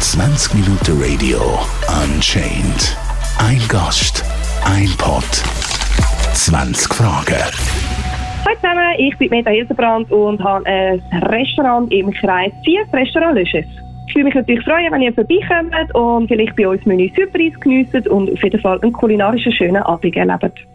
20 Minuten Radio Unchained. Ein Gast, ein Pot, 20 Fragen. Hallo zusammen, ich bin Meta Hildebrand und habe ein Restaurant im Kreis 4, das Restaurant Le Chef. Ich würde mich natürlich freuen, wenn ihr vorbeikommt und vielleicht bei uns Menü Surprise geniessen und auf jeden Fall einen kulinarischen schönen Abend erlebt.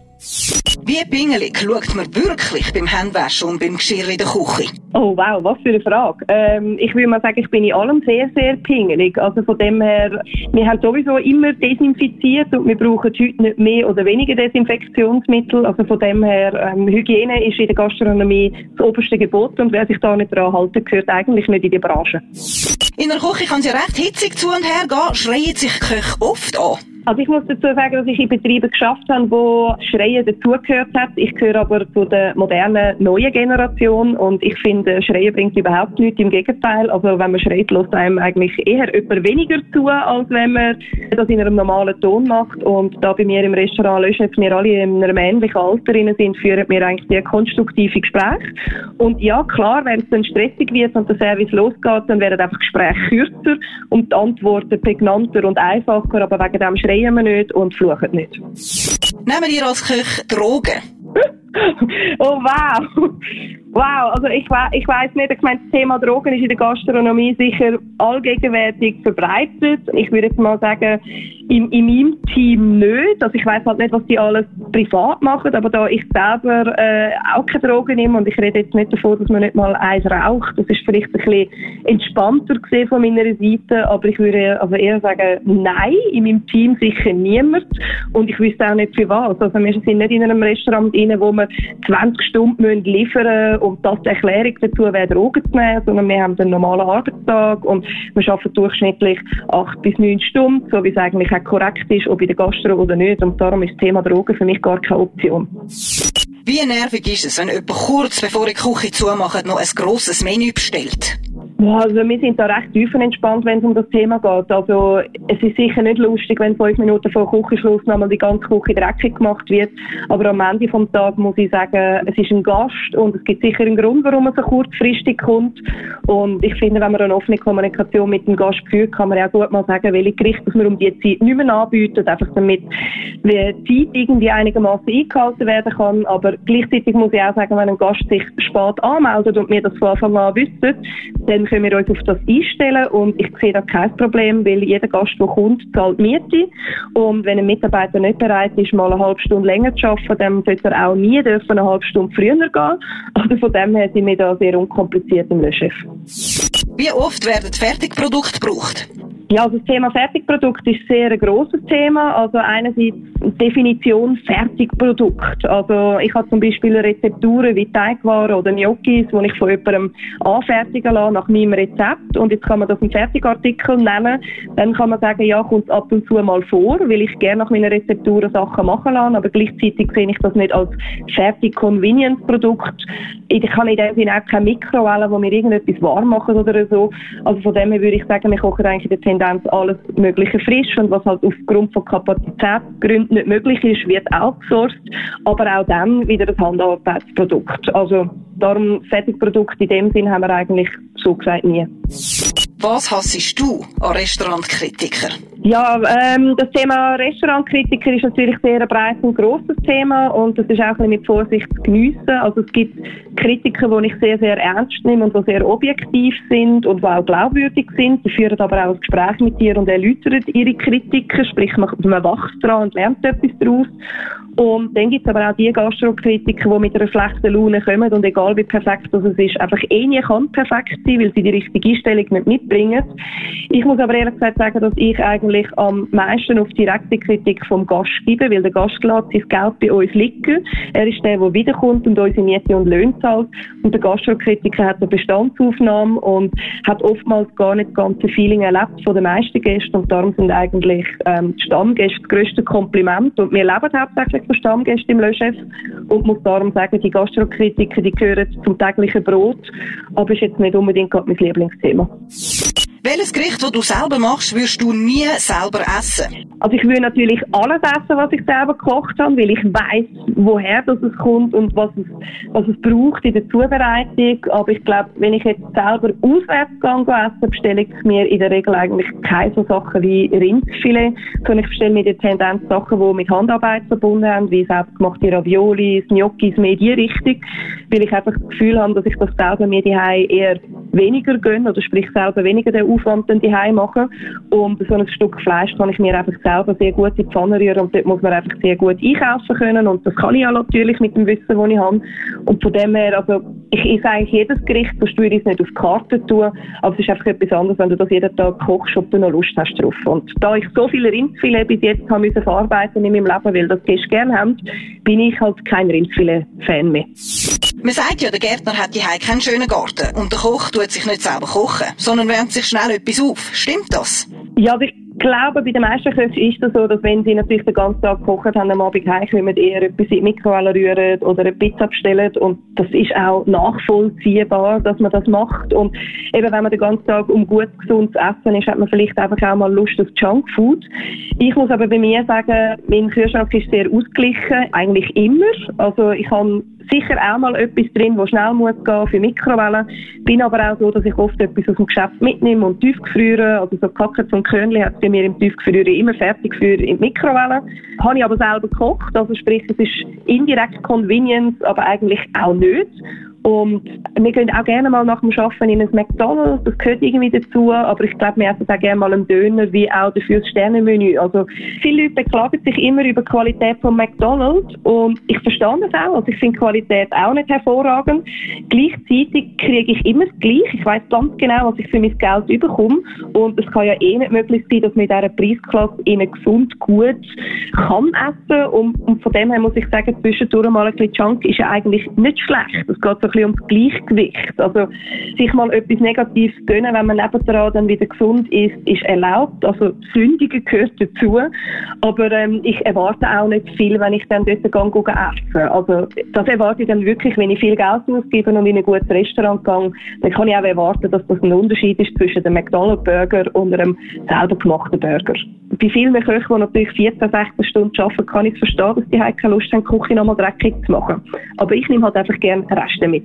Wie pingelig schaut man wirklich beim Handwaschen und beim Geschirr in der Küche? Oh wow, was für eine Frage. Ähm, ich würde mal sagen, ich bin in allem sehr, sehr pingelig. Also von dem her, wir haben sowieso immer desinfiziert und wir brauchen heute nicht mehr oder weniger Desinfektionsmittel. Also von dem her, ähm, Hygiene ist in der Gastronomie das oberste Gebot und wer sich da nicht daran halten, gehört eigentlich nicht in die Branche. In der Küche kann es ja recht hitzig zu und her gehen, schreien sich Köche oft an. Also ich muss dazu sagen, dass ich in Betrieben geschafft habe, wo Schreien dazugehört hat. Ich gehöre aber zu der modernen, neuen Generation und ich finde, Schreien bringt überhaupt nichts. Im Gegenteil. Also wenn man schreit, lässt einem eigentlich eher jemand weniger zu, als wenn man das in einem normalen Ton macht. Und da bei mir im Restaurant löschen wir alle in einem ähnlichen Alter sind, führen wir eigentlich sehr konstruktive Gespräche. Und ja, klar, wenn es dann stressig wird und der Service losgeht, dann werden einfach Gespräche kürzer und die Antworten prägnanter und einfacher, aber wegen dem Schreien schreien wir nicht und fluchen nicht. Nehmen ihr als Köch Drogen? oh wow! Wow, also ich, ich weiß nicht, ich meine, das Thema Drogen ist in der Gastronomie sicher allgegenwärtig verbreitet. Ich würde jetzt mal sagen, in, in meinem Team nicht. Also ich weiß halt nicht, was die alles privat machen, aber da ich selber äh, auch keine Drogen nehme und ich rede jetzt nicht davon, dass man nicht mal eins raucht. Das ist vielleicht ein bisschen entspannter gesehen von meiner Seite, aber ich würde also eher sagen, nein, in meinem Team sicher niemand und ich wüsste auch nicht für was. Also wir sind nicht in einem Restaurant rein, wo wir 20 Stunden liefern müssen und das die Erklärung dazu wäre, Drogen zu nehmen, sondern wir haben einen normalen Arbeitstag und wir arbeiten durchschnittlich acht bis neun Stunden, so wie es eigentlich auch korrekt ist, ob in der Gastro oder nicht. Und darum ist das Thema Drogen für mich gar keine Option. Wie nervig ist es, wenn jemand kurz bevor die Küche zumacht, noch ein grosses Menü bestellt? Also wir sind da recht tiefenentspannt, wenn es um das Thema geht. Also es ist sicher nicht lustig, wenn fünf Minuten vor Küchenschluss nochmal die ganze Küche dreckig gemacht wird. Aber am Ende vom Tag muss ich sagen, es ist ein Gast und es gibt sicher einen Grund, warum er so kurzfristig kommt. Und ich finde, wenn man eine offene Kommunikation mit dem Gast führt, kann man ja gut mal sagen, welche Gerichte man um die Zeit nicht mehr anbietet, einfach damit die Zeit irgendwie einigermaßen eingehalten werden kann. Aber gleichzeitig muss ich auch sagen, wenn ein Gast sich spät anmeldet und mir das von Anfang an wüsste, dann können wir uns auf das einstellen und ich sehe da kein Problem, weil jeder Gast, der kommt, zahlt Miete und wenn ein Mitarbeiter nicht bereit ist, mal eine halbe Stunde länger zu arbeiten, dann sollte er auch nie dürfen eine halbe Stunde früher gehen. Also von dem her sind wir da sehr unkompliziert im Löschef. Wie oft werden Fertigprodukte gebraucht? Ja, also das Thema Fertigprodukt ist sehr ein grosses Thema. Also einerseits Definition Fertigprodukt. Also ich habe zum Beispiel Rezepturen wie Teigwaren oder Gnocchis, die ich von jemandem anfertigen lasse nach meinem Rezept und jetzt kann man das einen Fertigartikel nennen. Dann kann man sagen, ja, kommt ab und zu mal vor, weil ich gerne nach meinen Rezepturen Sachen machen lasse, aber gleichzeitig sehe ich das nicht als Fertig-Convenience-Produkt. Ich kann in dem Sinne auch keine Mikrowellen, wo mir irgendetwas warm machen oder so. Also von dem her würde ich sagen, wir kochen eigentlich in der Tendenz alles Mögliche frisch und was halt aufgrund von Kapazitätsgründen nicht möglich ist, wird outgesourced, aber auch dann wieder das Handarbeitsprodukt. Also darum Fertigprodukt in dem Sinn haben wir eigentlich so gesagt nie. Was hassest du an Restaurantkritiker? Ja, ähm, das Thema Restaurantkritiker ist natürlich sehr ein breites und grosses Thema und das ist auch ein bisschen mit Vorsicht zu geniessen. Also es gibt Kritiker, die ich sehr, sehr ernst nehme und die sehr objektiv sind und die auch glaubwürdig sind. Die führen aber auch ein Gespräch mit dir und erläutern ihre Kritiker, sprich man, man wächst dran und lernt etwas daraus. Und dann gibt es aber auch die Gastrokritiker, die mit einer schlechten Laune kommen und egal wie perfekt das ist, einfach eh nie kann perfekt sein, weil sie die richtige Einstellung nicht mitbringen. Ich muss aber ehrlich gesagt sagen, dass ich eigentlich am meisten auf direkte Kritik vom Gast gebe, weil der Gast lässt sein Geld bei uns liegen. Er ist der, der wiederkommt und unsere Miete und Löhne zahlt. Und der Gastrokritiker hat eine Bestandsaufnahme und hat oftmals gar nicht das ganze Feeling erlebt von den meisten Gästen und darum sind eigentlich ähm, die Stammgäste das grösste Kompliment und wir leben hauptsächlich von Stammgästen im Löschef und muss darum sagen, die Gastrokritiker, die gehören zum täglichen Brot, aber ist jetzt nicht unbedingt gerade mein Lieblingsthema. Welches Gericht, das du selber machst, würdest du nie selber essen? Also ich würde natürlich alles essen, was ich selber gekocht habe, weil ich weiß, woher das es kommt und was es, was es braucht in der Zubereitung. Aber ich glaube, wenn ich jetzt selber auswärts gehe, essen, bestelle ich mir in der Regel eigentlich keine so Sachen wie Rindfilet, sondern ich bestelle mir die Tendenz Sachen, die mit Handarbeit verbunden haben, wie selbstgemachte Raviolis, Gnocchis, mehr die Richtung, weil ich einfach das Gefühl habe, dass ich das selber mir die eher weniger gönne oder sprich selber weniger den Aufwand dann die machen. Und so ein Stück Fleisch kann ich mir einfach selber sehr gut in die Pfanne rühren und dort muss man einfach sehr gut einkaufen können und das kann ich ja natürlich mit dem Wissen, das ich habe. Und von dem her, also ich esse eigentlich jedes Gericht, würde ich es nicht auf die Karte tun, aber es ist einfach etwas anderes, wenn du das jeden Tag kochst, ob du noch Lust hast drauf. Und da ich so viele Rindfilet bis jetzt habe müssen verarbeiten in meinem Leben, weil das Gäste gerne haben, bin ich halt kein Rindfilet-Fan mehr. Man sagt ja, der Gärtner hat die keinen schönen Garten und der Koch tut sich nicht selber kochen, sondern wärmt sich schnell etwas auf. Stimmt das? Ja, ich glaube, bei den meisten Köchen ist es so, dass wenn sie natürlich den ganzen Tag gekocht haben, am Abend heimkommen, eher etwas in die Mikrowelle rühren oder eine Pizza bestellen. Und das ist auch nachvollziehbar, dass man das macht. Und eben, wenn man den ganzen Tag um gut gesundes Essen ist, hat man vielleicht einfach auch mal Lust auf Junkfood. Ich muss aber bei mir sagen, mein Kühlschrank ist sehr ausgeglichen, eigentlich immer. Also ich habe sicher auch mal etwas drin, wo schnell muss gehen für Mikrowellen. Bin aber auch so, dass ich oft etwas aus dem Geschäft mitnehme und tiefgefriere. Also so Kacke zum Körnli hat bei mir im Tiefgefrieren immer fertig für in die Mikrowelle. Habe ich aber selber gekocht, also sprich, es ist indirekt Convenience, aber eigentlich auch nicht. Und wir gehen auch gerne mal nach dem Arbeiten in ein McDonalds, das gehört irgendwie dazu, aber ich glaube, wir essen auch gerne mal einen Döner, wie auch Sternenmenü. Also viele Leute beklagen sich immer über die Qualität von McDonalds und ich verstehe das auch, also ich finde Qualität auch nicht hervorragend. Gleichzeitig kriege ich immer das Gleiche, ich weiß ganz genau, was ich für mein Geld bekomme und es kann ja eh nicht möglich sein, dass man in dieser Preisklasse ihnen gesund, gut kann essen und, und von dem her muss ich sagen, zwischendurch mal ein bisschen Junk ist ja eigentlich nicht schlecht. Es geht so bisschen ums Gleichgewicht. Also sich mal etwas Negatives gönnen, wenn man nebendran dann wieder gesund ist, ist erlaubt. Also Sündigen gehört dazu. Aber ähm, ich erwarte auch nicht viel, wenn ich dann dort gehe, essen. Also das erwarte ich dann wirklich, wenn ich viel Geld ausgebe und in ein gutes Restaurant gehe, dann kann ich auch erwarten, dass das ein Unterschied ist zwischen dem McDonald's-Burger und einem selber gemachten Burger. Bei vielen Köchen, die natürlich 14, 16 Stunden arbeiten, kann ich verstehen, dass die keine Lust haben, die Küche nochmal dreckig zu machen. Aber ich nehme halt einfach gerne Reste mit.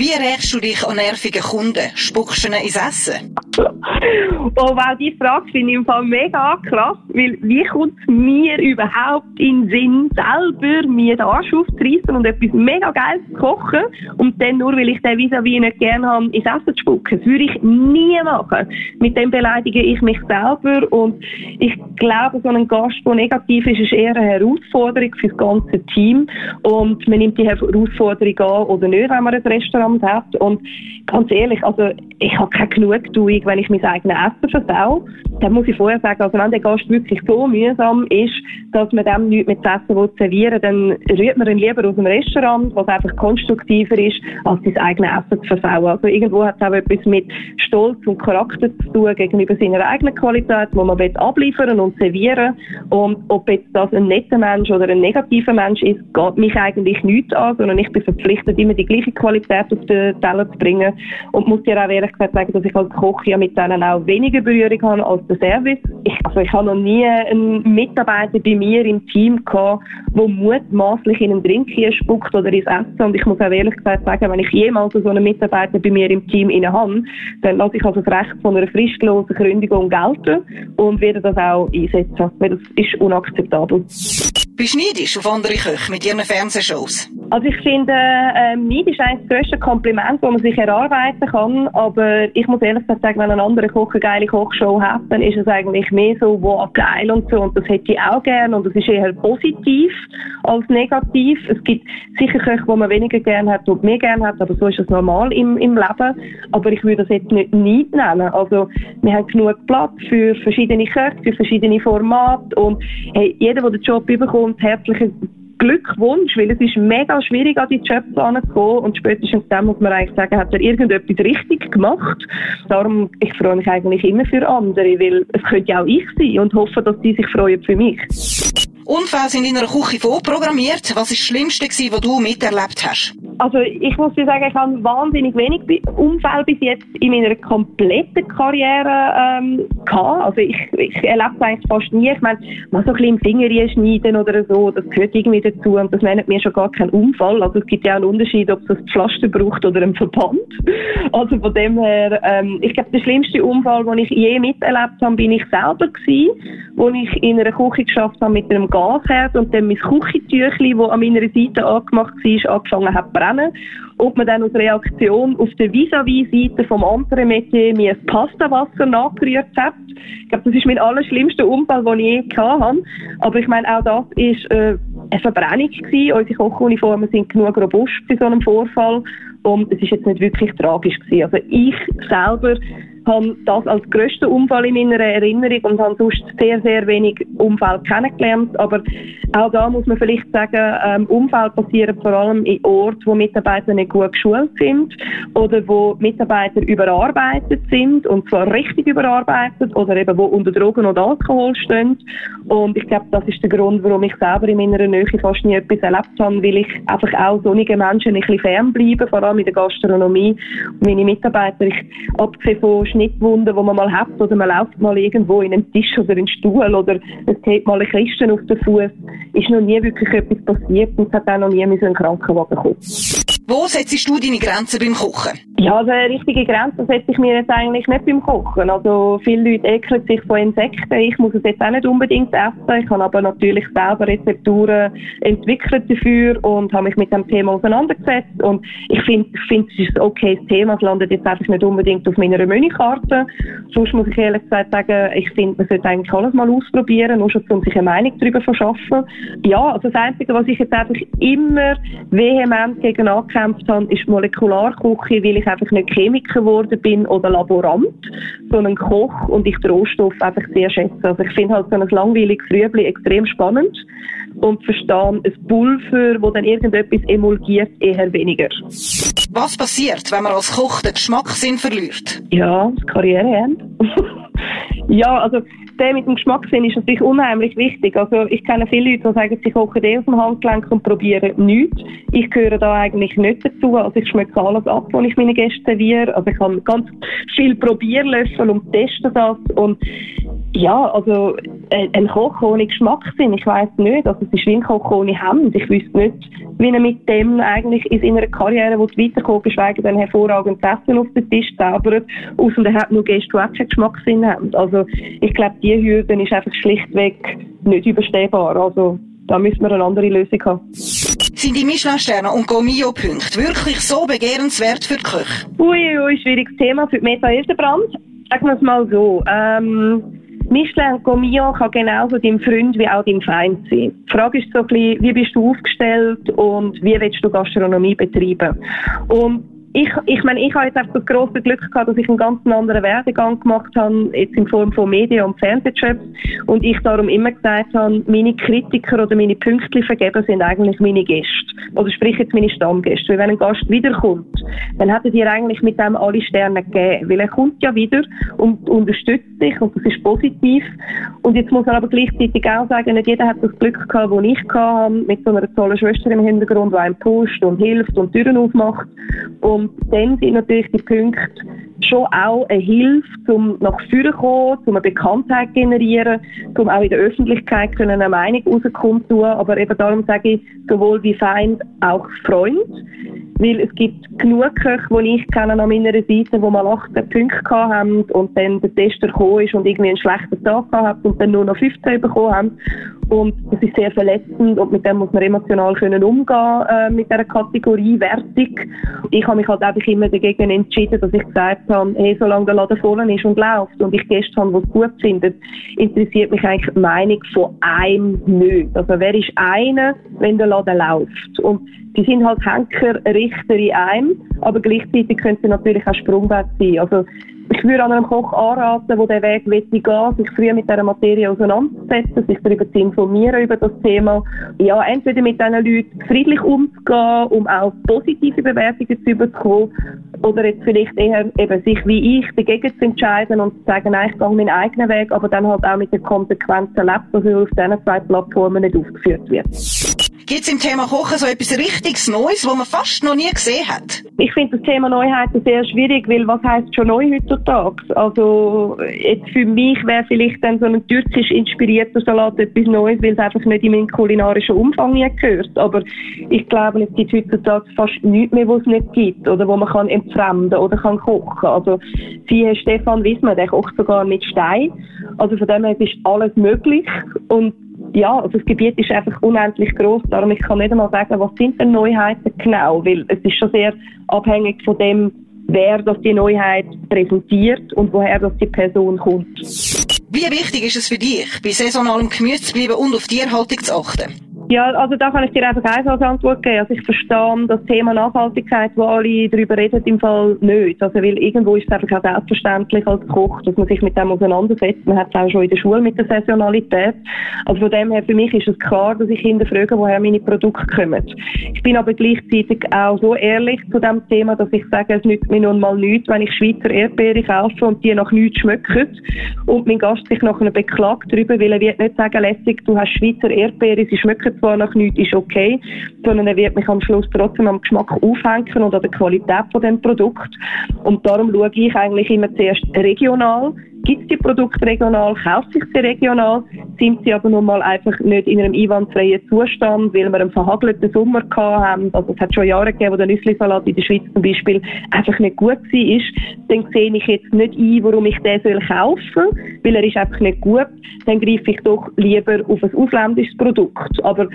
Wie rächst du dich an nervige Kunden? Spuckst du ihnen ins Essen? Oh, wow, die Frage finde ich im Fall mega krass, weil wie kommt es mir überhaupt in den Sinn, selber mir den Arsch aufzureissen und etwas mega Geiles zu kochen und dann nur, weil ich den vis à -vis nicht gerne habe, ins Essen zu spucken? Das würde ich nie machen. Mit dem beleidige ich mich selber und ich glaube, so ein Gast, der negativ ist, ist eher eine Herausforderung für das ganze Team und man nimmt die Herausforderung an oder nicht, wenn man ein Restaurant hat und ganz ehrlich, also ich habe keine Genugtuung, wenn ich mein eigenes Essen versau. Dann muss ich vorher sagen, also wenn der Gast wirklich so mühsam ist, dass man dem nichts mit Essen will servieren dann rührt man ihn lieber aus dem Restaurant, was einfach konstruktiver ist, als sein eigenes Essen zu versauen. Also irgendwo hat es auch etwas mit Stolz und Charakter zu tun gegenüber seiner eigenen Qualität, die man abliefern und servieren Und ob jetzt das ein netter Mensch oder ein negativer Mensch ist, geht mich eigentlich nichts an, sondern ich bin verpflichtet, immer die gleiche Qualität auf den Teller zu bringen und muss dir auch ehrlich gesagt sagen, dass ich als Koch ja mit denen auch weniger Berührung habe als der Service. Ich, also ich habe noch nie einen Mitarbeiter bei mir im Team gehabt, der mutmaßlich in einen Drink hier spuckt oder ins Essen. Und ich muss auch ehrlich gesagt sagen, wenn ich jemals so einen Mitarbeiter bei mir im Team inne habe, dann lasse ich also das Recht von einer fristlosen Gründung gelten und werde das auch einsetzen, weil das ist unakzeptabel. Bist du auf andere Köche mit ihren Fernsehshows? Also ich finde, äh, Neid ist eigentlich das grösste Kompliment, das man sich erarbeiten kann. Aber ich muss ehrlich gesagt sagen, wenn ein anderer Koch eine geile Kochshow hat, dann ist es eigentlich mehr so, wow, geil und so. Und das hätte ich auch gern. Und es ist eher positiv als negativ. Es gibt sicher Köche, die man weniger gern hat und mehr gern hat, aber so ist es normal im, im Leben. Aber ich würde das jetzt nicht Neid nennen. Also wir haben genug Platz für verschiedene Köche, für verschiedene Formate. Und hey, jeder, der den Job bekommt, herzlichen Glückwunsch, weil es ist mega schwierig, an die Jobs anzukommen und spätestens dann muss man eigentlich sagen, hat er irgendetwas richtig gemacht. Darum, ich freue mich eigentlich immer für andere, weil es könnte ja auch ich sein und hoffe, dass die sich freuen für mich. Unfälle sind in einer Küche vorprogrammiert. Was ist das Schlimmste gewesen, was du miterlebt hast? Also ich muss dir sagen, ich habe wahnsinnig wenig Unfälle bis jetzt in meiner kompletten Karriere ähm, gehabt. Also ich, ich erlebe es eigentlich fast nie. Ich meine, mal so ein bisschen im Finger schneiden oder so, das gehört irgendwie dazu und das nennt mir schon gar keinen Unfall. Also es gibt ja auch einen Unterschied, ob es ein Pflaster braucht oder ein Verband. Also von dem her, ähm, ich glaube, der schlimmste Unfall, den ich je miterlebt habe, bin ich selber gewesen, wo ich in einer Küche geschafft habe mit einem Gasherd und dann mein Küchentüchli, das an meiner Seite angemacht war, angefangen hat zu brennen. Ob man dann als Reaktion auf der vis-à-vis-Seite vom anderen Metier mir Pastawasser nachgerührt hat. Ich glaube, das ist mein allerschlimmster Unfall, den ich je habe. Aber ich meine, auch das ist äh, eine Verbrennung gewesen. Unsere Kochuniformen sind genug robust bei so einem Vorfall. Und es ist jetzt nicht wirklich tragisch gewesen. Also ich selber habe das als grössten Unfall in meiner Erinnerung und habe sonst sehr, sehr wenig Unfälle kennengelernt. Aber auch da muss man vielleicht sagen, ähm, Unfälle passieren vor allem in Orten, wo Mitarbeiter nicht gut geschult sind oder wo Mitarbeiter überarbeitet sind und zwar richtig überarbeitet oder eben wo unter Drogen oder Alkohol stehen. Und ich glaube, das ist der Grund, warum ich selber in meiner Nähe fast nie etwas erlebt habe, weil ich einfach auch sonnige Menschen ein bisschen fernbleibe, vor allem in der Gastronomie. Meine Mitarbeiter, ich, abgesehen von Schnittwunden, die man mal hat, oder man läuft mal irgendwo in einen Tisch oder in einen Stuhl oder es geht mal ein Christen auf den Fuß, ist noch nie wirklich etwas passiert und es hat auch noch nie einen Krankenwagen kommen. Wo setzt du deine Grenzen beim Kochen? Ja, also eine richtige Grenze setze ich mir jetzt eigentlich nicht beim Kochen. Also viele Leute ekeln sich von Insekten. Ich muss es jetzt auch nicht unbedingt essen. Ich habe aber natürlich selber Rezepturen entwickelt dafür und habe mich mit dem Thema auseinandergesetzt. Und ich finde, ich finde, es ist ein okayes Thema. Es landet jetzt einfach nicht unbedingt auf meiner Menükarte. Sonst muss ich ehrlich gesagt sagen, ich finde, man sollte eigentlich alles mal ausprobieren, nur schon um sich eine Meinung darüber verschaffen. Ja, also das Einzige, was ich jetzt einfach immer vehement gegen angekämpft habe, ist Molekularküche, weil ich einfach nicht Chemiker geworden bin oder Laborant, sondern Koch und ich den Rohstoff einfach sehr schätze. Also ich finde halt so ein langweiliges Rüebli extrem spannend und verstehe ein Pulver, wo dann irgendetwas emulgiert, eher weniger. Was passiert, wenn man als Koch den Geschmackssinn verliert? Ja, das Karriereende. ja, also der mit dem Geschmackssinn ist natürlich unheimlich wichtig. Also ich kenne viele Leute, die sagen, sie kochen eh aus dem Handgelenk und probieren nichts. Ich gehöre da eigentlich nicht dazu. Also ich schmecke alles ab, wenn ich meine Gäste serviere. Also ich habe ganz viel Probierlöffel und teste das. Und ja, also ein Koch ohne Geschmackssinn, ich weiß nicht. Also es ist wie ein Koch ohne Hemd. Ich wüsste nicht, wie er mit dem eigentlich in seiner Karriere weiterkommt, geschweige denn hervorragend Essen auf den Tisch zaubert, außer er hat nur Gäste, die auch keinen Geschmackssinn haben. Also ich glaube, die Hürde ist einfach schlichtweg nicht überstehbar. Also da müssen wir eine andere Lösung haben. Sind die Michelin-Sterne und Gomio-Punkte wirklich so begehrenswert für die Köche? Ui, ui, schwieriges Thema für die Meta Hildebrand. Sagen wir es mal so. Ähm, Michelin Gomio kann genauso dein Freund wie auch dein Feind sein. Die Frage ist so ein bisschen, wie bist du aufgestellt und wie willst du Gastronomie betreiben? Und ich, ich meine, ich habe jetzt einfach das große Glück gehabt, dass ich einen ganz anderen Werdegang gemacht habe, jetzt in Form von Medien- und Fernsehjobs. Und ich darum immer gesagt habe, meine Kritiker oder meine pünktlichen Vergeber sind eigentlich meine Gäste. Oder sprich jetzt meine Stammgäste. Weil wenn ein Gast wiederkommt, dann hätten ihr eigentlich mit dem alle Sterne gegeben. Weil er kommt ja wieder und unterstützt dich und das ist positiv. Und jetzt muss man aber gleichzeitig auch sagen, nicht jeder hat das Glück gehabt, das ich hatte, mit so einer tollen Schwester im Hintergrund, die einem pusht und hilft und Türen aufmacht. Und und dann sind natürlich die Punkte schon auch eine Hilfe, um nach vorne zu kommen, um eine Bekanntheit zu generieren, um auch in der Öffentlichkeit eine Meinung rauskundtun. Aber eben darum sage ich, sowohl wie Feind auch Freund. Weil es gibt genug Köche, die ich kenne an meiner Seite, wo mal 18 Punkte haben und dann der Tester gekommen ist und irgendwie einen schlechten Tag gehabt und dann nur noch 15 bekommen haben. Und das ist sehr verletzend und mit dem muss man emotional können umgehen äh, mit dieser Kategorie Wertung. Ich habe mich halt einfach immer dagegen entschieden, dass ich gesagt habe, hey, solange der Laden voll ist und läuft und ich Gäste habe, die es gut finden, interessiert mich eigentlich die Meinung von einem nicht. Also wer ist einer, wenn der Laden läuft? Und die sind halt Henker, Richter in einem, aber gleichzeitig können sie natürlich auch Sprungbrett sein. Also ich würde an einem Koch anraten, der diesen Weg gehen will, sich früher mit dieser Materie auseinanderzusetzen, sich darüber zu informieren über das Thema. Ja, entweder mit diesen Leuten friedlich umzugehen, um auch positive Bewertungen zu bekommen, oder jetzt vielleicht eher eben sich wie ich dagegen zu entscheiden und zu sagen, nein, ich gehe meinen eigenen Weg, aber dann halt auch mit den Konsequenzen lebt, dass auf diesen zwei Plattformen nicht aufgeführt wird. Gibt es im Thema Kochen so etwas richtiges Neues, was man fast noch nie gesehen hat? Ich finde das Thema Neuheiten sehr schwierig, weil was heisst schon neu heutzutage? Also jetzt für mich wäre vielleicht dann so ein türkisch inspirierter Salat etwas Neues, weil es einfach nicht in meinen kulinarischen Umfang gehört. Aber ich glaube, es gibt heutzutage fast nichts mehr, was es nicht gibt oder wo man kann entfremden oder kann kochen. Also sie Stefan Wismann, der kocht sogar mit Stein. Also von dem her ist alles möglich und ja, also das Gebiet ist einfach unendlich groß. Darum ich kann nicht einmal sagen, was sind denn Neuheiten genau, weil es ist schon sehr abhängig von dem, wer das die Neuheit präsentiert und woher das die Person kommt. Wie wichtig ist es für dich, bei saisonalem Gemüse zu bleiben und auf Tierhaltung zu achten? Ja, also da kann ich dir einfach als Antwort geben. Also ich verstehe das Thema Nachhaltigkeit, wo alle darüber reden, im Fall nicht. Also weil irgendwo ist es einfach auch selbstverständlich als Koch, dass man sich mit dem auseinandersetzt. Man hat es auch schon in der Schule mit der Saisonalität. Also von dem her, für mich ist es klar, dass ich hinterfrage, woher meine Produkte kommen. Ich bin aber gleichzeitig auch so ehrlich zu dem Thema, dass ich sage, es nützt mir nun mal nichts, wenn ich Schweizer Erdbeere kaufe und die nach nichts schmecken und mein Gast sich nachher beklagt darüber, weil er wird nicht sagen, lässig, du hast Schweizer Erdbeere, sie schmecken zwar nach nichts, ist okay, sondern er wird mich am Schluss trotzdem am Geschmack aufhängen und an der Qualität von dem Produkt. Und darum schaue ich eigentlich immer zuerst regional, Gibt es die Produkte regional, kauft sich sie regional, sind sie aber nun mal einfach nicht in einem einwandfreien Zustand, weil wir einen verhagelten Sommer haben. Also es hat schon Jahre gegeben, wo der Nüsslisalat in der Schweiz zum Beispiel einfach nicht gut war. Dann sehe ich jetzt nicht ein, warum ich den soll kaufen soll, weil er ist einfach nicht gut. Dann greife ich doch lieber auf ein ausländisches Produkt. Aber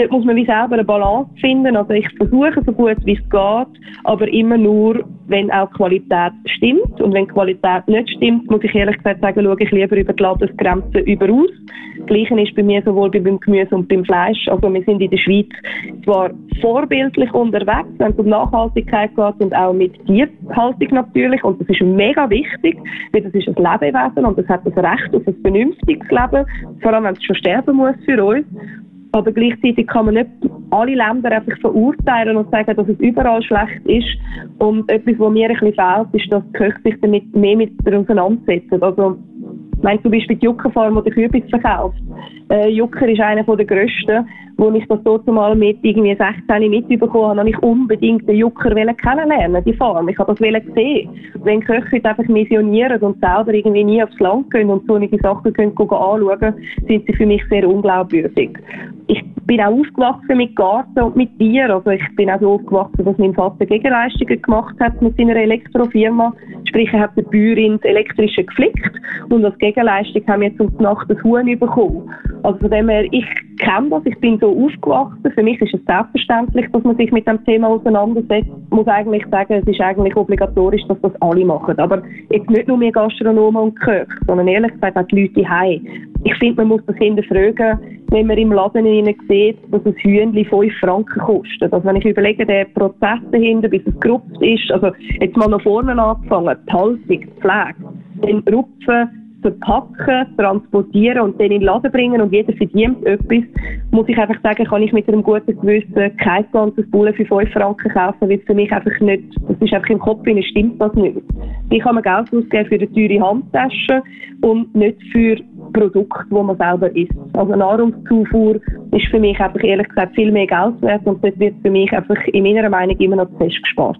dort muss man wie selber eine Balance finden. Also ich versuche so gut wie es geht, aber immer nur, wenn auch Qualität stimmt. Und wenn Qualität nicht stimmt, muss ich ehrlich gesagt sagen, schaue ich lieber über die Landesgrenzen über aus. Das Gleiche ist bei mir sowohl beim Gemüse und beim Fleisch. Also wir sind in der Schweiz zwar vorbildlich unterwegs, wenn es um Nachhaltigkeit geht und auch mit Tierhaltung natürlich. Und das ist mega wichtig, weil das ist ein Lebewesen und es hat das Recht auf ein vernünftiges Leben, vor allem wenn es schon sterben muss für uns. Aber gleichzeitig kann man nicht alle Länder einfach verurteilen und sagen, dass es überall schlecht ist. Und etwas, was mir ein bisschen fehlt, ist, dass die Köche sich damit mehr mit auseinandersetzen. Also, wenn zum Beispiel die Juckerfarm oder Kürbis verkauft. Äh, Jucker ist einer der grössten. Wo ich das dort mal mit irgendwie 16 mitbekommen habe, habe ich unbedingt den Jucker kennenlernen, die Farm. Ich habe das sehen. Wenn Köche einfach missionieren und selber irgendwie nie aufs Land gehen und solche Sachen können anschauen, sind sie für mich sehr unglaubwürdig. Ich bin auch aufgewachsen mit Garten und mit Tieren. Also ich bin auch so aufgewachsen, dass mein Vater Gegenleistungen gemacht hat mit seiner Elektrofirma. Sprich, er hat der Bäuerin das Elektrische geflickt und als Gegenleistung haben wir zum Nacht das Huhn bekommen. Also von dem her, ich kenne das, ich bin so aufgewachsen. Für mich ist es selbstverständlich, dass man sich mit dem Thema auseinandersetzt. Ich muss eigentlich sagen, es ist eigentlich obligatorisch, dass das alle machen. Aber jetzt nicht nur wir Gastronomen und Köche, sondern ehrlich gesagt auch die Leute heim. Ich finde, man muss das hinterfragen, wenn man im Laden sieht, dass ein Hühnchen 5 Franken kostet. Also wenn ich überlege, der Prozess dahinter, bis es gerupft ist, also jetzt mal noch vorne angefangen, die Haltung, die Pflege, den Rupfen, verpacken, transportieren und dann in den Laden bringen und jeder verdient etwas, muss ich einfach sagen, kann ich mit einem guten Gewissen kein ganzes Bullen für 5 Franken kaufen, weil es für mich einfach nicht, das ist einfach im Kopf, stimmt das nicht. Ich kann mir Geld ausgeben für eine teure Handtasche und nicht für Produkte, die man selber isst. Also Nahrungszufuhr ist für mich einfach ehrlich gesagt viel mehr Geld wert und das wird für mich einfach in meiner Meinung immer noch zu fest gespart.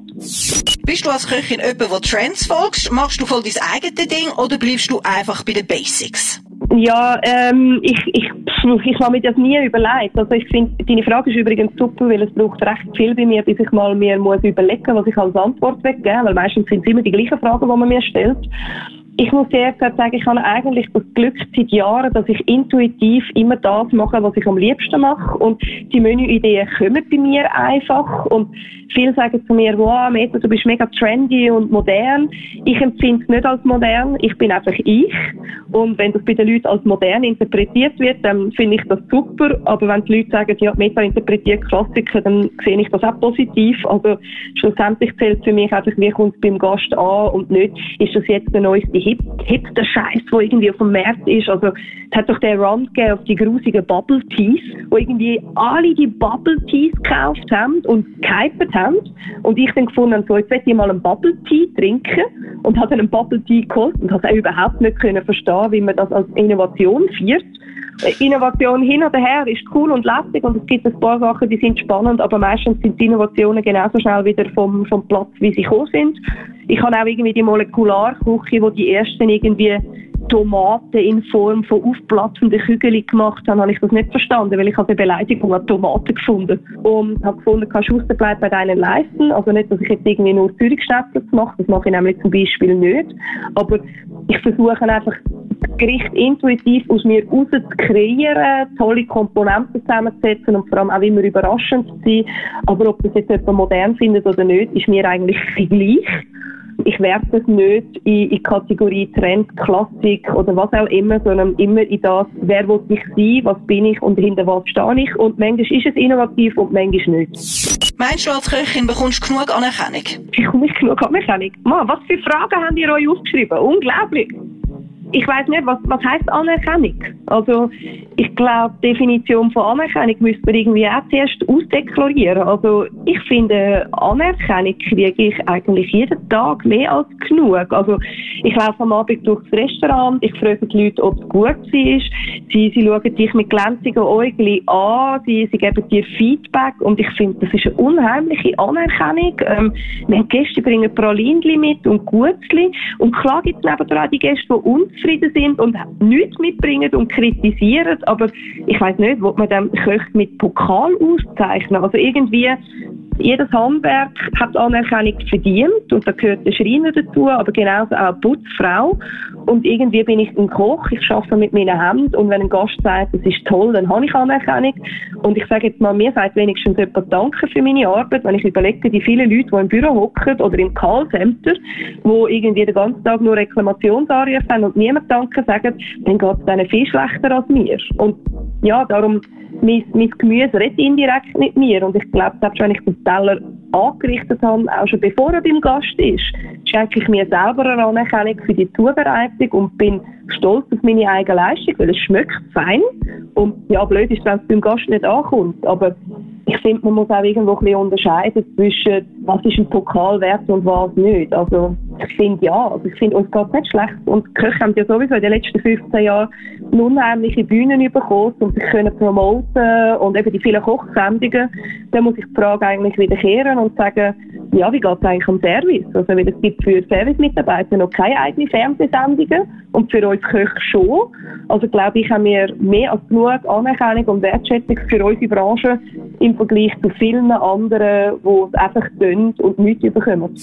Bist du als Köchin jemand, der Trends folgst? Machst du voll dein eigenes Ding oder bleibst du einfach bei den Basics? Ja, ähm, ich, ich, ich habe mir das nie überlegt. Also ich finde, deine Frage ist übrigens super, weil es braucht recht viel bei mir, bis ich mal mir muss überlegen, was ich als Antwort weggeben, weil meistens sind es immer die gleichen Fragen, die man mir stellt. Ich muss sehr gesagt sagen, ich habe eigentlich das Glück seit Jahren, dass ich intuitiv immer das mache, was ich am liebsten mache. Und die Menüideen kommen bei mir einfach. Und viele sagen zu mir, wow, Meta, du bist mega trendy und modern. Ich empfinde es nicht als modern. Ich bin einfach ich. Und wenn das bei den Leuten als modern interpretiert wird, dann finde ich das super. Aber wenn die Leute sagen, ja, Meta interpretiert Klassiker, dann sehe ich das auch positiv. Also schlussendlich zählt für mich einfach, wie kommt es beim Gast an und nicht, ist das jetzt der neueste Hit, Hit der Scheiß, der irgendwie auf dem Markt ist. Also es hat doch den Run gegeben auf die grusigen Bubble Teas, wo irgendwie alle die Bubble Teas gekauft haben und gehypert haben. Und ich dann gefunden, so, jetzt möchte ich mal einen Bubble Tea trinken und habe dann einen Bubble Tea geholt und habe auch überhaupt nicht können verstehen, wie man das als Innovation führt. Innovation hin oder her ist cool und lässig und es gibt ein paar Sachen, die sind spannend, aber meistens sind die Innovationen genauso schnell wieder vom, vom Platz, wie sie gekommen sind. Ich habe auch irgendwie die Molekularküche, wo die ersten irgendwie Tomaten in Form von aufplatzenden Kügeln gemacht haben, habe ich das nicht verstanden, weil ich habe eine Beleidigung an Tomaten gefunden. Und habe gefunden, kann Schuster bleibt bei deinen Leisten. Also nicht, dass ich jetzt irgendwie nur Zürichschnäppler mache, das mache ich nämlich zum Beispiel nicht. Aber ich versuche einfach, das Gericht intuitiv aus mir raus zu kreieren, tolle Komponenten zusammenzusetzen und vor allem auch immer überraschend zu sein. Aber ob das jetzt jemand modern findet oder nicht, ist mir eigentlich gleich ich werte es nicht in, in Kategorie Trend, Klassik oder was auch immer, sondern immer in das, wer will ich sein, was bin ich und hinter was stehe ich. Und manchmal ist es innovativ und manchmal nicht. Meinst du, als Köchin bekommst du genug Anerkennung? Bekomme ich genug Anerkennung? Mann, was für Fragen habt ihr euch aufgeschrieben? Unglaublich! Ich weiß nicht, was, was heißt Anerkennung? Also, ich glaube, die Definition von Anerkennung müsste man irgendwie auch zuerst ausdeklarieren. Also, ich finde, Anerkennung kriege ich eigentlich jeden Tag mehr als genug. Also, ich laufe am Abend durchs Restaurant, ich frage die Leute, ob es gut ist. Sie, sie schauen dich mit glänzigen Äugeln an, sie, sie geben dir Feedback und ich finde, das ist eine unheimliche Anerkennung. Ähm, wir haben Gäste bringen Pralinli mit und Gutzli und klar gibt es auch die Gäste, die uns unzufrieden sind und nichts mitbringen und kritisieren, aber ich weiß nicht, wo man dann Köche mit Pokal auszeichnen. Also irgendwie jedes Handwerk hat Anerkennung verdient und da gehört der Schreiner dazu, aber genauso auch die Putzfrau. Und irgendwie bin ich ein Koch, ich arbeite mit meinen Händen und wenn ein Gast sagt, das ist toll, dann habe ich Anerkennung. Und ich sage jetzt mal, mir sagt wenigstens jemand Danke für meine Arbeit, wenn ich überlege, die vielen Leute, die im Büro hocken oder im Callcenter, wo irgendwie den ganzen Tag nur Reklamationsanrufe haben und niemand Danke sagen, dann geht es denen viel schlechter als mir. Und ja, darum mein, mein Gemüse redet indirekt mit mir. Und ich glaube, selbst wenn ich den Teller angerichtet habe, auch schon bevor er beim Gast ist, schenke ich mir selber eine Anerkennung für die Zubereitung und bin stolz auf meine eigene Leistung, weil es schmeckt fein. Und ja, blöd ist, wenn es beim Gast nicht ankommt. Aber ich finde, man muss auch irgendwo ein bisschen unterscheiden zwischen, was ist ein Pokal wert und was nicht. Also, ich finde ja, also ich finde, uns geht nicht schlecht. Und die Köche haben ja sowieso in den letzten 15 Jahren unheimliche Bühnen bekommen, um sich können promoten und eben die vielen Kochsendungen. Da muss ich die Frage eigentlich wiederkehren und sagen, ja, wie geht es eigentlich um Service? Also, weil es gibt für Servicemitarbeiter noch keine eigenen Fernsehsendungen und für uns Köche schon. Also, glaube ich, haben wir mehr als genug Anerkennung und Wertschätzung für unsere Branche im Vergleich zu vielen anderen, die es einfach tun und nichts bekommen.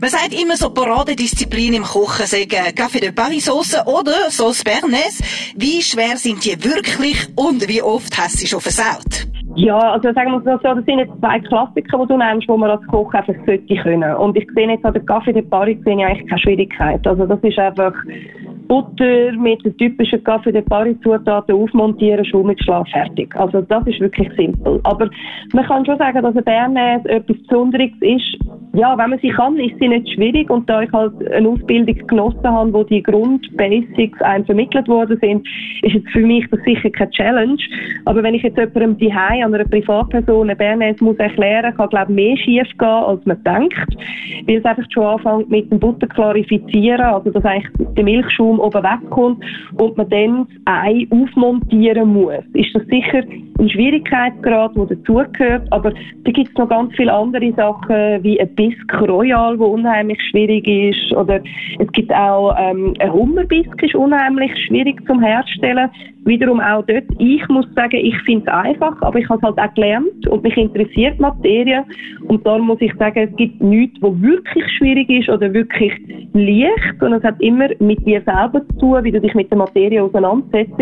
Man sagt immer so Paradedisziplin im Kochen sagen Café de Paris Sauce oder Sauce Bernays. Wie schwer sind die wirklich und wie oft hast du schon versaut? Ja, also sagen wir so, das sind jetzt zwei Klassiker, die du nennst, wo man als Koch einfach sollte können. Und ich sehe jetzt an der Café de Paris sehe ich eigentlich keine Schwierigkeit. Also das ist einfach Butter mit den typischen Kaffee de Paris Zutaten aufmontieren, Schuh mit Schlag fertig. Also das ist wirklich simpel. Aber man kann schon sagen, dass ein Bernese etwas Besonderes ist. Ja, wenn man sie kann, ist sie nicht schwierig. Und da ich halt eine Ausbildung genossen habe, wo die Grundbasics einem vermittelt worden sind, ist es für mich das sicher keine Challenge. Aber wenn ich jetzt jemandem die an einer Privatperson eine Bernese muss erklären, kann glaube ich mehr schief gehen, als man denkt. Weil es einfach schon anfängt mit dem Butter klarifizieren, also dass eigentlich der Milchschaum oben wegkommt und man dann das Ei aufmontieren muss, ist das sicher ein Schwierigkeitsgrad, der dazugehört. Aber da gibt es noch ganz viele andere Sachen, wie ein Bisque Royal, der unheimlich schwierig ist. Oder es gibt auch ähm, ein Hummerbisque, ist unheimlich schwierig zum Herstellen. Wiederum auch dort, ich muss sagen, ich finde es einfach, aber ich habe es halt auch gelernt und mich interessiert Materie. Und darum muss ich sagen, es gibt nichts, was wirklich schwierig ist oder wirklich leicht, sondern es hat immer mit dir selber zu tun, wie du dich mit der Materie auseinandersetzt.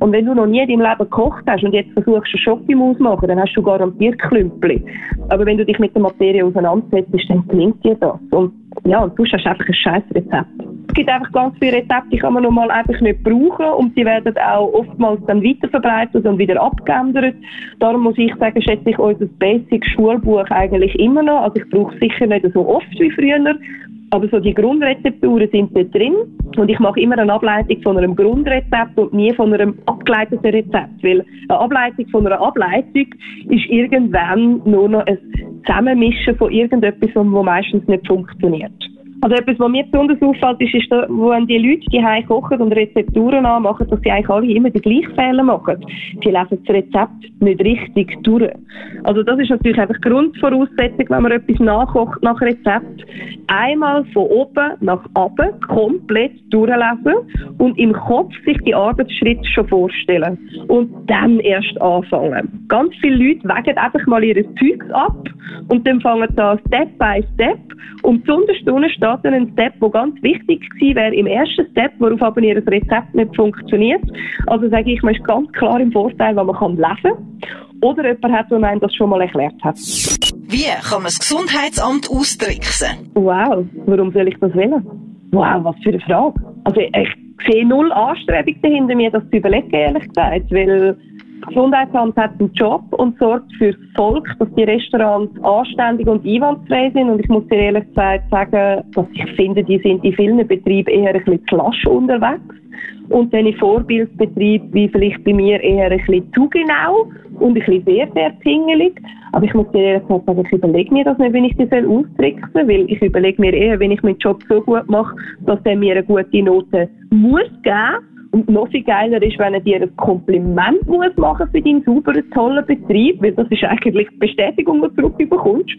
Und wenn du noch nie in deinem Leben gekocht hast und jetzt versuchst, eine Schokimaus machen, dann hast du garantiert Klümpel. Aber wenn du dich mit der Materie auseinandersetzt, dann gelingt dir das. Und ja, und du hast einfach ein scheiß Rezept. Es gibt einfach ganz viele Rezepte, die kann man normal einfach nicht brauchen und die werden auch oftmals dann weiterverbreitet und wieder abgeändert. Darum muss ich sagen, schätze ich unser Basic-Schulbuch eigentlich immer noch. Also ich brauche sicher nicht so oft wie früher, aber so die Grundrezepturen sind da drin und ich mache immer eine Ableitung von einem Grundrezept und nie von einem abgeleiteten Rezept, weil eine Ableitung von einer Ableitung ist irgendwann nur noch ein Zusammenmischen von irgendetwas, was meistens nicht funktioniert. Also etwas, was mir besonders auffällt, ist, ist wenn die Leute die kochen und Rezepturen anmachen, dass sie eigentlich alle immer die gleichen Fehler machen. Sie lesen das Rezept nicht richtig durch. Also das ist natürlich einfach Grundvoraussetzung, wenn man etwas nachkocht nach Rezept. Einmal von oben nach unten komplett durchlesen und im Kopf sich die Arbeitsschritte schon vorstellen. Und dann erst anfangen. Ganz viele Leute wägen einfach mal ihre Zeugs ab und dann fangen sie an Step by Step und besonders steht dann ein Step, der ganz wichtig gewesen wäre im ersten Step, worauf aber ihr Rezept nicht funktioniert. Also sage ich, man ist ganz klar im Vorteil, wenn man kann lesen oder jemand hat, der einem das schon mal erklärt hat. Wie kann man das Gesundheitsamt austricksen? Wow, warum soll ich das wählen? Wow, was für eine Frage. Also ich sehe null Anstrebung dahinter, mir das zu überlegen, ehrlich gesagt, weil das Gesundheitsamt hat einen Job und sorgt für das Volk, dass die Restaurants anständig und einwandfrei sind. Und ich muss dir ehrlich gesagt sagen, dass ich finde, die sind in vielen Betrieben eher ein bisschen zu lasch unterwegs. Und dann in Vorbildbetrieben, wie vielleicht bei mir, eher ein bisschen zu genau und ein bisschen sehr, sehr pingelig. Aber ich muss dir ehrlich sagen, ich überlege mir das nicht, wenn ich das austricksen weil ich überlege mir eher, wenn ich meinen Job so gut mache, dass er mir eine gute Note muss geben und noch viel geiler ist, wenn er dir ein Kompliment muss machen für deinen sauberen, tollen Betrieb, weil das ist eigentlich die Bestätigung, die du zurückbekommst.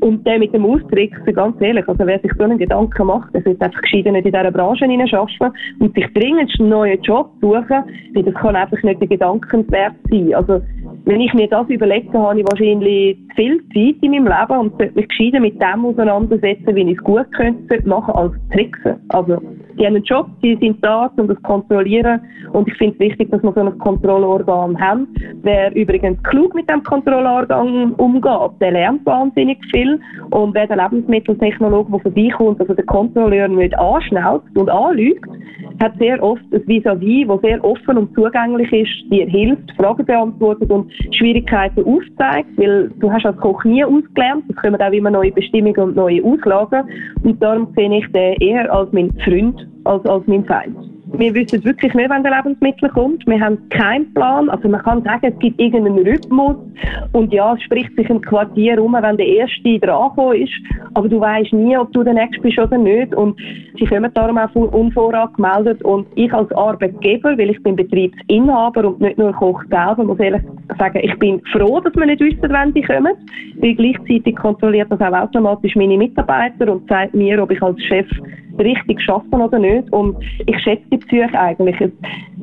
Und der mit dem Austricksen, ganz ehrlich, also wer sich so einen Gedanken macht, der sollte einfach gescheiter nicht in dieser Branche arbeiten und sich dringend einen neuen Job suchen, weil das kann einfach nicht der Gedankenwert sein. Also wenn ich mir das überlege, habe ich wahrscheinlich viel Zeit in meinem Leben und sollte mich gescheiter mit dem auseinandersetzen, wie ich es gut könnte machen, als tricksen. Also, die haben einen Job, die sind da, um das zu kontrollieren. Und ich finde es wichtig, dass wir so ein Kontrollorgan haben. Wer übrigens klug mit dem Kontrollorgan umgeht, der lernt wahnsinnig viel. Und wer der Lebensmitteltechnologe, der vorbeikommt, also der Kontrolleur nicht anschnauzt und anlügt, hat sehr oft ein Vis-à-vis, das sehr offen und zugänglich ist, dir hilft, Fragen beantwortet und Schwierigkeiten aufzeigt, weil du hast als Koch nie ausgelernt, es kommen auch immer neue Bestimmungen und neue Auslagen und darum sehe ich den eher als mein Freund als als mein Feind. Wir wissen wirklich nicht, wann der Lebensmittel kommt. Wir haben keinen Plan. Also man kann sagen, es gibt irgendeinen Rhythmus. Und ja, es spricht sich im Quartier um, wenn der Erste dran ist. Aber du weißt nie, ob du der Nächste bist oder nicht. Und sie kommen darum auch unvorrat gemeldet. Und ich als Arbeitgeber, weil ich bin Betriebsinhaber und nicht nur Koch selber, muss ehrlich sagen, ich bin froh, dass wir nicht wissen, wann die kommen. Weil gleichzeitig kontrolliert das auch automatisch meine Mitarbeiter und zeigt mir, ob ich als Chef richtig schaffen oder nicht. Und ich schätze die Psyche eigentlich. Es,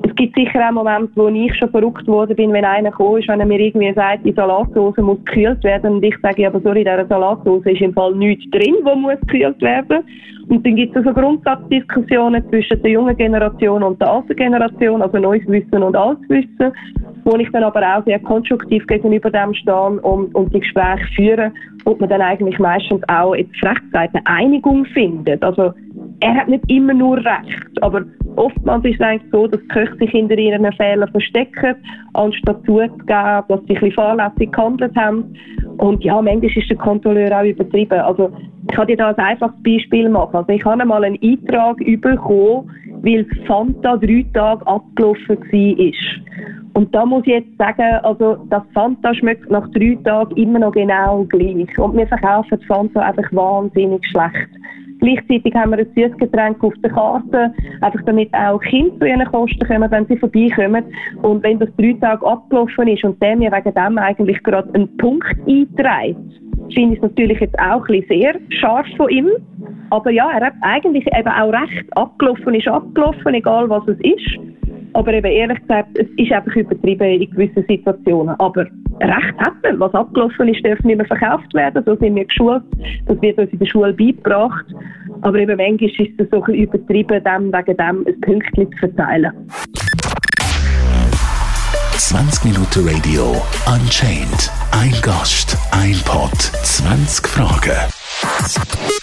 es gibt sicher auch Momente, wo ich schon verrückt worden bin, wenn einer gekommen ist, wenn er mir irgendwie sagt, die Salatsauce muss gekühlt werden. Und ich sage, aber sorry, in dieser Salatsauce ist im Fall nichts drin, wo muss gekühlt werden. Und dann gibt es also Grundsatzdiskussionen zwischen der jungen Generation und der alten Generation, also neues Wissen und altes Wissen, wo ich dann aber auch sehr konstruktiv gegenüber dem stehe und, und die Gespräche führe und man dann eigentlich meistens auch jetzt recht gesagt eine Einigung findet. Also er hat nicht immer nur recht, aber oftmals ist es eigentlich so, dass die Köche sich hinter ihren Fehlern verstecken, anstatt zuzugeben, dass sie ein bisschen fahrlässig gehandelt haben. Und ja, manchmal ist der Kontrolleur auch übertrieben. Also ich kann dir da ein einfaches Beispiel machen. Also ich habe einmal einen Eintrag bekommen, weil Fanta drei Tage abgelaufen war. Und da muss ich jetzt sagen, also das Fanta schmeckt nach drei Tagen immer noch genau gleich. Und wir verkaufen Fanta einfach wahnsinnig schlecht. Gleichzeitig haben wir ein süßes Getränk auf der Karte, einfach damit auch Kinder zu ihren Kosten kommen, wenn sie vorbeikommen. Und wenn das drei Tage abgelaufen ist und der mir wegen dem eigentlich gerade einen Punkt einträgt, finde ich es natürlich jetzt auch ein bisschen sehr scharf von ihm. Aber ja, er hat eigentlich eben auch recht. Abgelaufen ist abgelaufen, egal was es ist. Aber eben ehrlich gesagt, es ist einfach übertrieben in gewissen Situationen. Aber Recht hat man. Was abgelaufen ist, darf nicht mehr verkauft werden. So sind wir geschult. Das wird uns in der Schule beigebracht. Aber eben manchmal ist es so ein übertrieben, dem wegen dem ein Pünktchen zu verteilen. 20 Minuten Radio Unchained. Ein Gast, ein Pod, 20 Fragen.